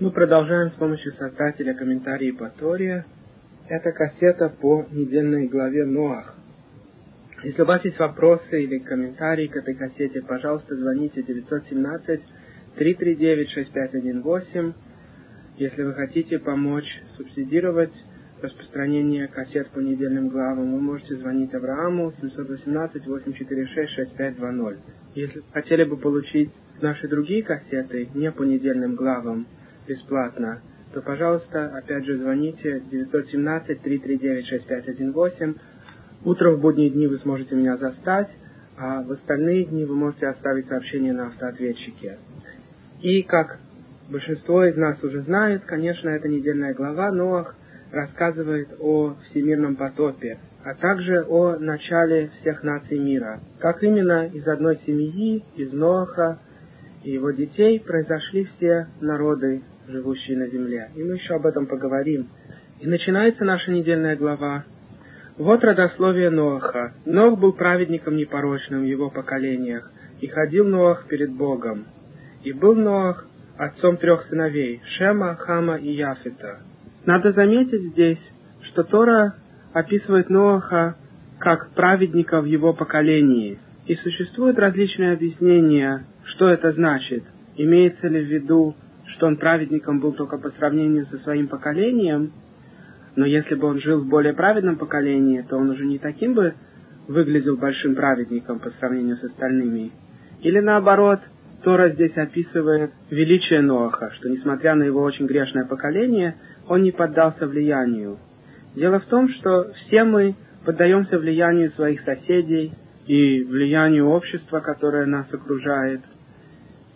Мы продолжаем с помощью создателя комментарии по Торе. Это кассета по недельной главе Ноах. Если у вас есть вопросы или комментарии к этой кассете, пожалуйста, звоните 917-339-6518. Если вы хотите помочь субсидировать распространение кассет по недельным главам, вы можете звонить Аврааму 718-846-6520. Если хотели бы получить наши другие кассеты не по недельным главам, бесплатно, то, пожалуйста, опять же звоните 917-339-6518. Утром в будние дни вы сможете меня застать, а в остальные дни вы можете оставить сообщение на автоответчике. И, как большинство из нас уже знает, конечно, эта недельная глава Ноах рассказывает о всемирном потопе, а также о начале всех наций мира. Как именно из одной семьи, из Ноаха и его детей произошли все народы живущие на земле. И мы еще об этом поговорим. И начинается наша недельная глава. Вот родословие Ноаха. Ноах был праведником непорочным в его поколениях, и ходил Ноах перед Богом. И был Ноах отцом трех сыновей, Шема, Хама и Яфета. Надо заметить здесь, что Тора описывает Ноаха как праведника в его поколении. И существуют различные объяснения, что это значит. Имеется ли в виду что он праведником был только по сравнению со своим поколением, но если бы он жил в более праведном поколении, то он уже не таким бы выглядел большим праведником по сравнению с остальными. Или наоборот, Тора здесь описывает величие Ноаха, что несмотря на его очень грешное поколение, он не поддался влиянию. Дело в том, что все мы поддаемся влиянию своих соседей и влиянию общества, которое нас окружает –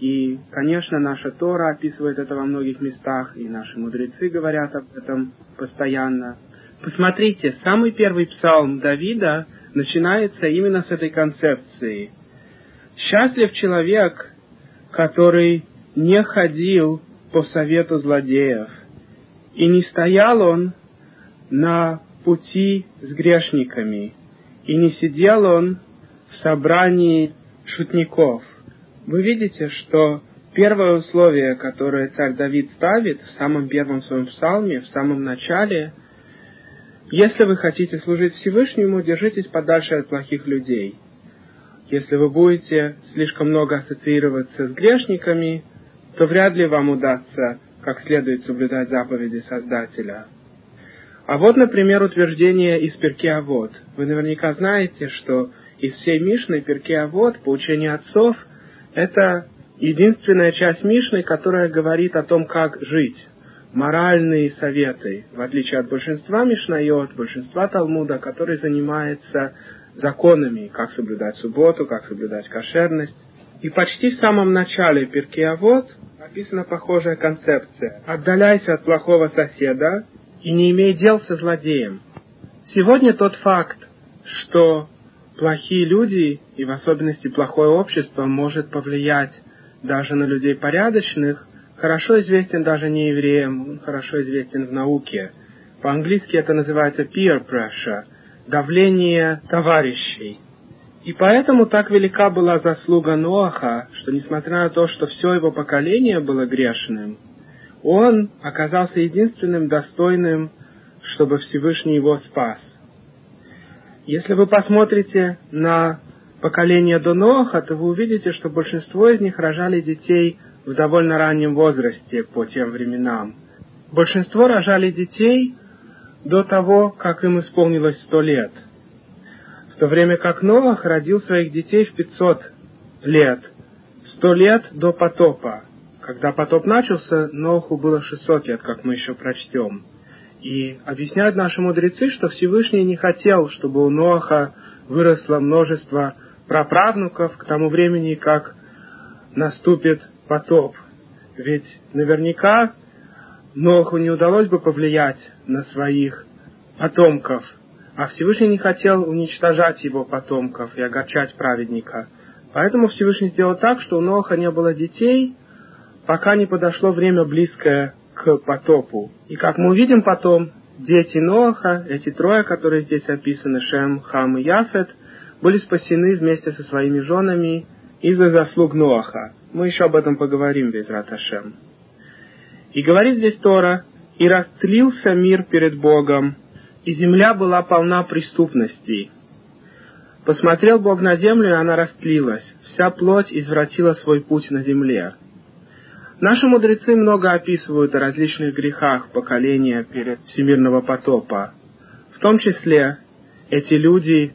и, конечно, наша Тора описывает это во многих местах, и наши мудрецы говорят об этом постоянно. Посмотрите, самый первый псалм Давида начинается именно с этой концепции. Счастлив человек, который не ходил по совету злодеев, и не стоял он на пути с грешниками, и не сидел он в собрании шутников вы видите, что первое условие, которое царь Давид ставит в самом первом своем псалме, в самом начале, если вы хотите служить Всевышнему, держитесь подальше от плохих людей. Если вы будете слишком много ассоциироваться с грешниками, то вряд ли вам удастся как следует соблюдать заповеди Создателя. А вот, например, утверждение из Перкеавод. Вы наверняка знаете, что из всей Мишны Перкеавод, по учению отцов – это единственная часть Мишны, которая говорит о том, как жить. Моральные советы, в отличие от большинства Мишнайот, большинства Талмуда, который занимается законами, как соблюдать субботу, как соблюдать кошерность. И почти в самом начале Перкеавод описана похожая концепция. Отдаляйся от плохого соседа и не имей дел со злодеем. Сегодня тот факт, что плохие люди, и в особенности плохое общество, может повлиять даже на людей порядочных, хорошо известен даже не евреям, он хорошо известен в науке. По-английски это называется peer pressure, давление товарищей. И поэтому так велика была заслуга Ноаха, что несмотря на то, что все его поколение было грешным, он оказался единственным достойным, чтобы Всевышний его спас. Если вы посмотрите на поколение до то вы увидите, что большинство из них рожали детей в довольно раннем возрасте по тем временам. Большинство рожали детей до того, как им исполнилось сто лет. В то время как Ноах родил своих детей в 500 лет, сто лет до потопа. Когда потоп начался, Ноаху было 600 лет, как мы еще прочтем. И объясняют наши мудрецы, что Всевышний не хотел, чтобы у Ноаха выросло множество праправнуков к тому времени, как наступит потоп. Ведь наверняка Ноаху не удалось бы повлиять на своих потомков, а Всевышний не хотел уничтожать его потомков и огорчать праведника. Поэтому Всевышний сделал так, что у Ноаха не было детей, пока не подошло время близкое потопу. И как мы увидим потом, дети Ноаха, эти трое, которые здесь описаны, Шем, Хам и Яфет, были спасены вместе со своими женами из-за заслуг Ноаха. Мы еще об этом поговорим без Раташем. И говорит здесь Тора, «И растлился мир перед Богом, и земля была полна преступностей». Посмотрел Бог на землю, и она растлилась. Вся плоть извратила свой путь на земле. Наши мудрецы много описывают о различных грехах поколения перед всемирного потопа. В том числе эти люди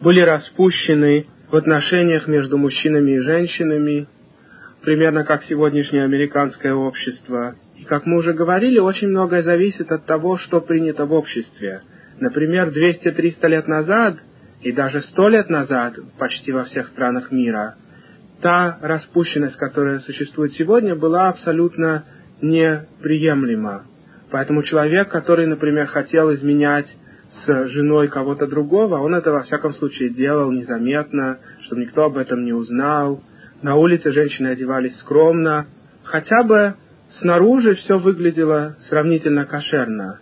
были распущены в отношениях между мужчинами и женщинами, примерно как сегодняшнее американское общество. И, как мы уже говорили, очень многое зависит от того, что принято в обществе. Например, 200-300 лет назад и даже 100 лет назад почти во всех странах мира – та распущенность, которая существует сегодня, была абсолютно неприемлема. Поэтому человек, который, например, хотел изменять с женой кого-то другого, он это во всяком случае делал незаметно, чтобы никто об этом не узнал. На улице женщины одевались скромно, хотя бы снаружи все выглядело сравнительно кошерно.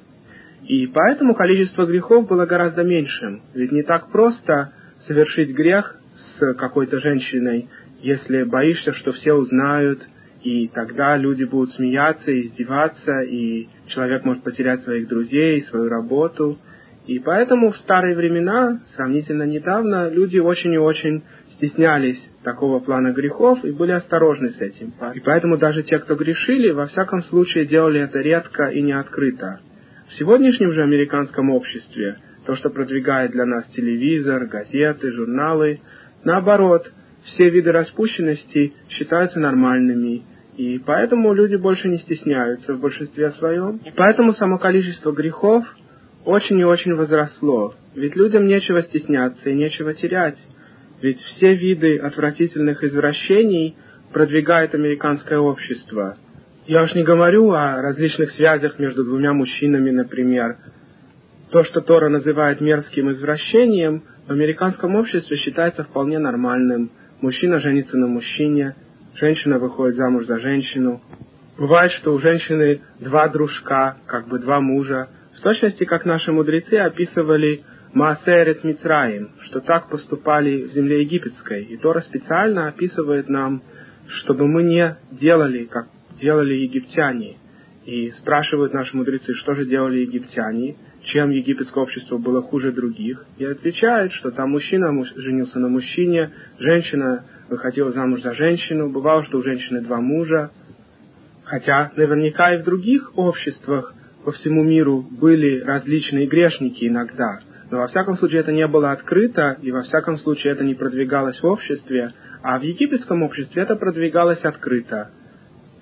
И поэтому количество грехов было гораздо меньшим. Ведь не так просто совершить грех с какой-то женщиной, если боишься, что все узнают, и тогда люди будут смеяться издеваться, и человек может потерять своих друзей, свою работу. И поэтому в старые времена, сравнительно недавно, люди очень и очень стеснялись такого плана грехов и были осторожны с этим. И поэтому даже те, кто грешили, во всяком случае делали это редко и не открыто. В сегодняшнем же американском обществе то, что продвигает для нас телевизор, газеты, журналы, наоборот – все виды распущенности считаются нормальными, и поэтому люди больше не стесняются в большинстве своем. И поэтому само количество грехов очень и очень возросло. Ведь людям нечего стесняться и нечего терять. Ведь все виды отвратительных извращений продвигает американское общество. Я уж не говорю о различных связях между двумя мужчинами, например. То, что Тора называет мерзким извращением, в американском обществе считается вполне нормальным – Мужчина женится на мужчине, женщина выходит замуж за женщину. Бывает, что у женщины два дружка, как бы два мужа, в точности, как наши мудрецы описывали Маасерет Мицраим, что так поступали в земле египетской. И Тора специально описывает нам, чтобы мы не делали, как делали египтяне. И спрашивают наши мудрецы, что же делали египтяне чем египетское общество было хуже других, и отвечает, что там мужчина женился на мужчине, женщина выходила замуж за женщину, бывало, что у женщины два мужа. Хотя наверняка и в других обществах по всему миру были различные грешники иногда, но во всяком случае это не было открыто, и во всяком случае это не продвигалось в обществе, а в египетском обществе это продвигалось открыто.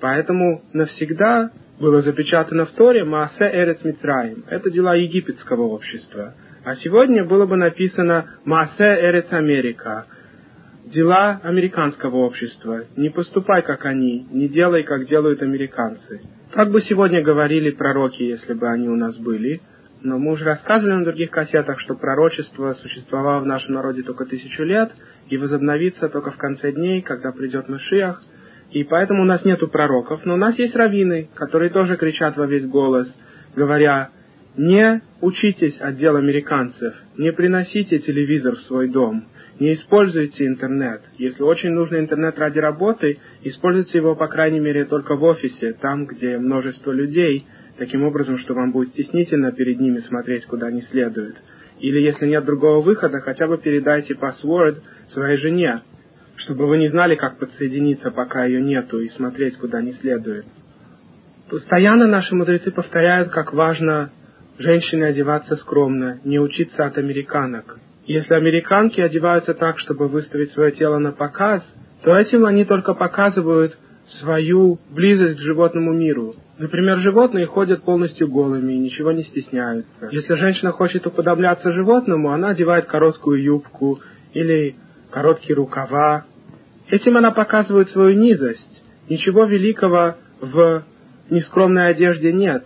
Поэтому навсегда было запечатано в Торе Маасе Эрец Мицраим. Это дела египетского общества. А сегодня было бы написано Маасе Эрец Америка. Дела американского общества. Не поступай, как они, не делай, как делают американцы. Как бы сегодня говорили пророки, если бы они у нас были. Но мы уже рассказывали на других кассетах, что пророчество существовало в нашем народе только тысячу лет и возобновится только в конце дней, когда придет Машиах – и поэтому у нас нету пророков, но у нас есть раввины, которые тоже кричат во весь голос, говоря, не учитесь от дел американцев, не приносите телевизор в свой дом, не используйте интернет. Если очень нужно интернет ради работы, используйте его, по крайней мере, только в офисе, там, где множество людей, таким образом, что вам будет стеснительно перед ними смотреть, куда не следует. Или, если нет другого выхода, хотя бы передайте паспорт своей жене, чтобы вы не знали, как подсоединиться, пока ее нету, и смотреть, куда не следует. Постоянно наши мудрецы повторяют, как важно женщине одеваться скромно, не учиться от американок. Если американки одеваются так, чтобы выставить свое тело на показ, то этим они только показывают свою близость к животному миру. Например, животные ходят полностью голыми и ничего не стесняются. Если женщина хочет уподобляться животному, она одевает короткую юбку или короткие рукава. Этим она показывает свою низость. Ничего великого в нескромной одежде нет.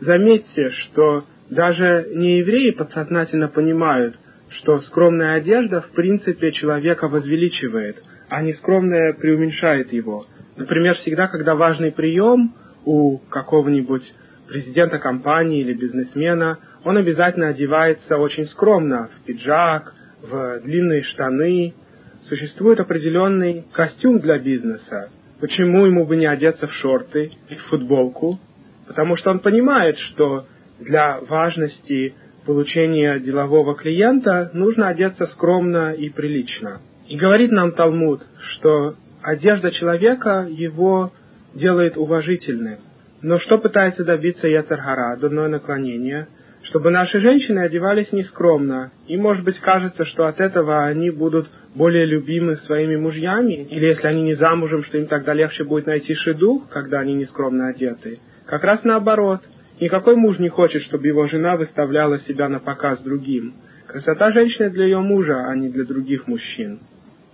Заметьте, что даже неевреи подсознательно понимают, что скромная одежда в принципе человека возвеличивает, а нескромная преуменьшает его. Например, всегда, когда важный прием у какого-нибудь президента компании или бизнесмена, он обязательно одевается очень скромно, в пиджак, в длинные штаны, существует определенный костюм для бизнеса. почему ему бы не одеться в шорты и в футболку? Потому что он понимает, что для важности получения делового клиента нужно одеться скромно и прилично. И говорит нам Талмуд, что одежда человека его делает уважительным. Но что пытается добиться Яцергара, дурное наклонение – чтобы наши женщины одевались нескромно. И, может быть, кажется, что от этого они будут более любимы своими мужьями, или если они не замужем, что им тогда легче будет найти шедух, когда они нескромно одеты. Как раз наоборот. Никакой муж не хочет, чтобы его жена выставляла себя на показ другим. Красота женщины для ее мужа, а не для других мужчин.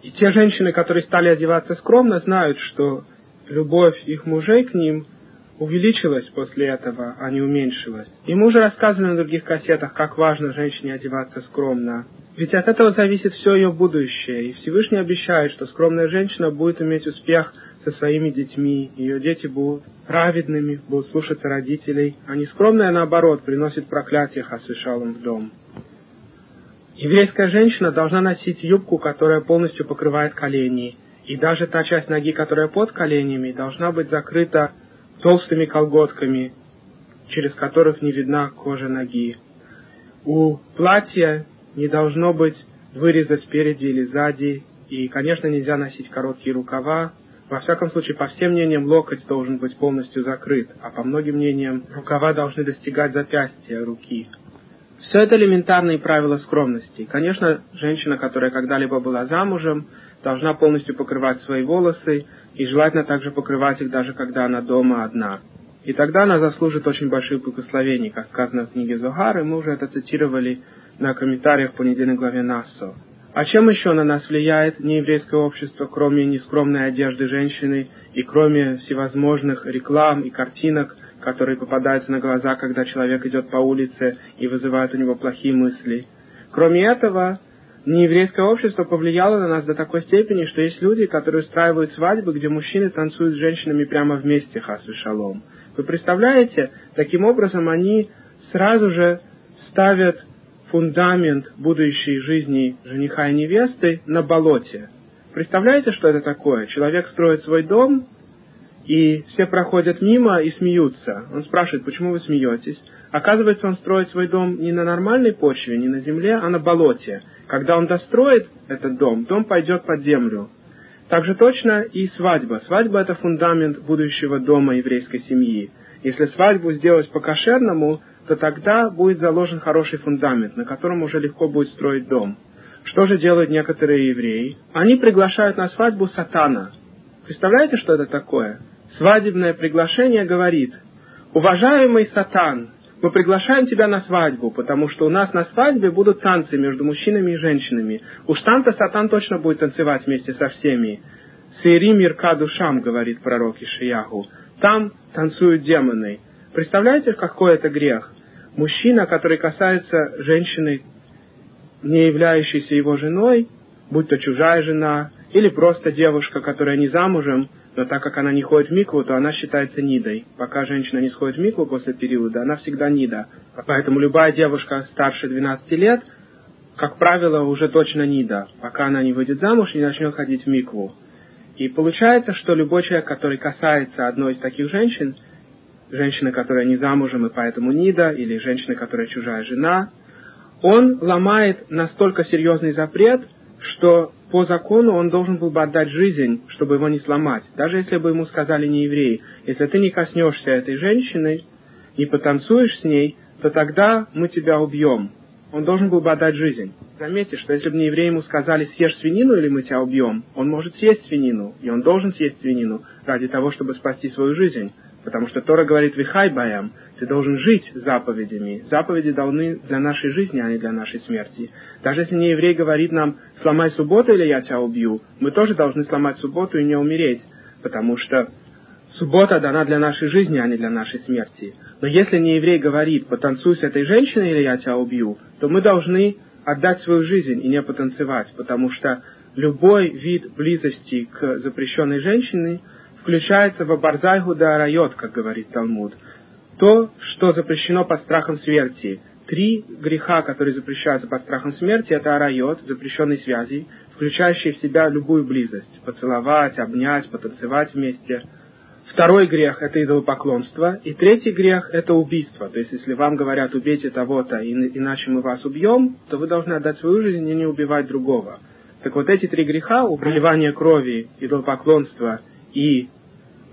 И те женщины, которые стали одеваться скромно, знают, что любовь их мужей к ним – увеличилась после этого, а не уменьшилась. Мы уже рассказывали на других кассетах, как важно женщине одеваться скромно. Ведь от этого зависит все ее будущее. И Всевышний обещает, что скромная женщина будет иметь успех со своими детьми. Ее дети будут праведными, будут слушаться родителей. А нескромная, наоборот, приносит проклятие Хасвишалам в дом. Еврейская женщина должна носить юбку, которая полностью покрывает колени. И даже та часть ноги, которая под коленями, должна быть закрыта толстыми колготками, через которых не видна кожа ноги. У платья не должно быть выреза спереди или сзади, и, конечно, нельзя носить короткие рукава. Во всяком случае, по всем мнениям, локоть должен быть полностью закрыт, а по многим мнениям, рукава должны достигать запястья руки. Все это элементарные правила скромности. Конечно, женщина, которая когда-либо была замужем, должна полностью покрывать свои волосы, и желательно также покрывать их даже когда она дома одна. И тогда она заслужит очень больших благословений, как сказано в книге Зохар, мы уже это цитировали на комментариях по недельной главе Нассо. А чем еще на нас влияет нееврейское общество, кроме нескромной одежды женщины и кроме всевозможных реклам и картинок, которые попадаются на глаза, когда человек идет по улице и вызывают у него плохие мысли? Кроме этого, нееврейское общество повлияло на нас до такой степени, что есть люди, которые устраивают свадьбы, где мужчины танцуют с женщинами прямо вместе, хасу шалом. Вы представляете, таким образом они сразу же ставят фундамент будущей жизни жениха и невесты на болоте. Представляете, что это такое? Человек строит свой дом, и все проходят мимо и смеются. Он спрашивает, почему вы смеетесь? Оказывается, он строит свой дом не на нормальной почве, не на земле, а на болоте. Когда он достроит этот дом, дом пойдет под землю. Так же точно и свадьба. Свадьба – это фундамент будущего дома еврейской семьи. Если свадьбу сделать по-кошерному, то тогда будет заложен хороший фундамент, на котором уже легко будет строить дом. Что же делают некоторые евреи? Они приглашают на свадьбу сатана. Представляете, что это такое? свадебное приглашение говорит, «Уважаемый Сатан, мы приглашаем тебя на свадьбу, потому что у нас на свадьбе будут танцы между мужчинами и женщинами. Уж там-то Сатан точно будет танцевать вместе со всеми. Сири мирка душам, говорит пророк Ишияху. Там танцуют демоны. Представляете, какой это грех? Мужчина, который касается женщины, не являющейся его женой, будь то чужая жена, или просто девушка, которая не замужем, но так как она не ходит в микву, то она считается нидой. Пока женщина не сходит в микву после периода, она всегда нида. Поэтому любая девушка старше 12 лет, как правило, уже точно нида, пока она не выйдет замуж и не начнет ходить в микву. И получается, что любой человек, который касается одной из таких женщин, женщины, которая не замужем и поэтому нида, или женщины, которая чужая жена, он ломает настолько серьезный запрет, что по закону он должен был бы отдать жизнь, чтобы его не сломать. Даже если бы ему сказали не евреи, если ты не коснешься этой женщины, не потанцуешь с ней, то тогда мы тебя убьем. Он должен был бы отдать жизнь. Заметьте, что если бы не евреи ему сказали, съешь свинину или мы тебя убьем, он может съесть свинину, и он должен съесть свинину ради того, чтобы спасти свою жизнь. Потому что Тора говорит «Вихай баям», ты должен жить заповедями. Заповеди должны для нашей жизни, а не для нашей смерти. Даже если не еврей говорит нам «сломай субботу, или я тебя убью», мы тоже должны сломать субботу и не умереть. Потому что суббота дана для нашей жизни, а не для нашей смерти. Но если не еврей говорит «потанцуй с этой женщиной, или я тебя убью», то мы должны отдать свою жизнь и не потанцевать, потому что любой вид близости к запрещенной женщине – включается в Абарзайгу да Арайот, как говорит Талмуд. То, что запрещено под страхом смерти. Три греха, которые запрещаются под страхом смерти, это Арайот, запрещенные связи, включающие в себя любую близость. Поцеловать, обнять, потанцевать вместе. Второй грех – это идолопоклонство. И третий грех – это убийство. То есть, если вам говорят, убейте того-то, иначе мы вас убьем, то вы должны отдать свою жизнь и не убивать другого. Так вот эти три греха – проливание крови, идолопоклонство и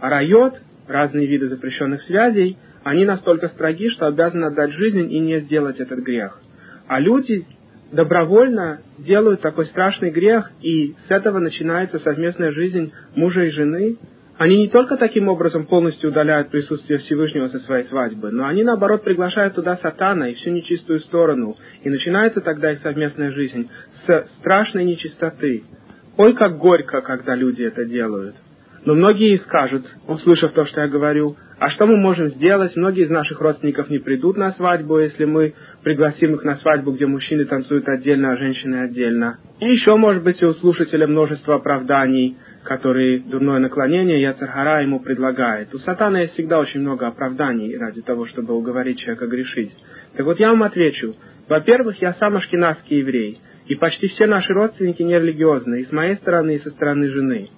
арайот, разные виды запрещенных связей, они настолько строги, что обязаны отдать жизнь и не сделать этот грех. А люди добровольно делают такой страшный грех, и с этого начинается совместная жизнь мужа и жены. Они не только таким образом полностью удаляют присутствие Всевышнего со своей свадьбы, но они, наоборот, приглашают туда сатана и всю нечистую сторону. И начинается тогда их совместная жизнь с страшной нечистоты. Ой, как горько, когда люди это делают. Но многие скажут, услышав то, что я говорю, а что мы можем сделать? Многие из наших родственников не придут на свадьбу, если мы пригласим их на свадьбу, где мужчины танцуют отдельно, а женщины отдельно. И еще, может быть, у слушателя множество оправданий, которые дурное наклонение Яцерхара ему предлагает. У сатана есть всегда очень много оправданий ради того, чтобы уговорить человека грешить. Так вот я вам отвечу. Во-первых, я сам ашкенадский еврей, и почти все наши родственники нерелигиозные, и с моей стороны, и со стороны жены.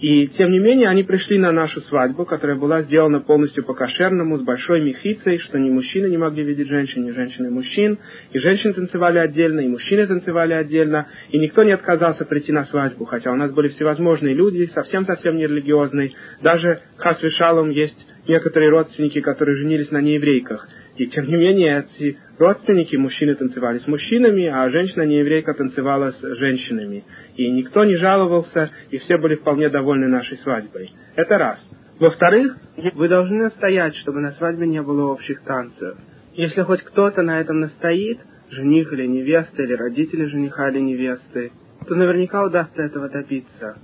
И, тем не менее, они пришли на нашу свадьбу, которая была сделана полностью по-кошерному, с большой мехицей, что ни мужчины не могли видеть женщин, ни женщины мужчин. И женщины танцевали отдельно, и мужчины танцевали отдельно. И никто не отказался прийти на свадьбу, хотя у нас были всевозможные люди, совсем-совсем нерелигиозные. Даже Хасвишалом есть некоторые родственники, которые женились на нееврейках. И тем не менее, эти родственники, мужчины танцевали с мужчинами, а женщина-нееврейка танцевала с женщинами. И никто не жаловался, и все были вполне довольны нашей свадьбой. Это раз. Во-вторых, вы должны настоять, чтобы на свадьбе не было общих танцев. Если хоть кто-то на этом настоит, жених или невеста, или родители жениха или невесты, то наверняка удастся этого добиться.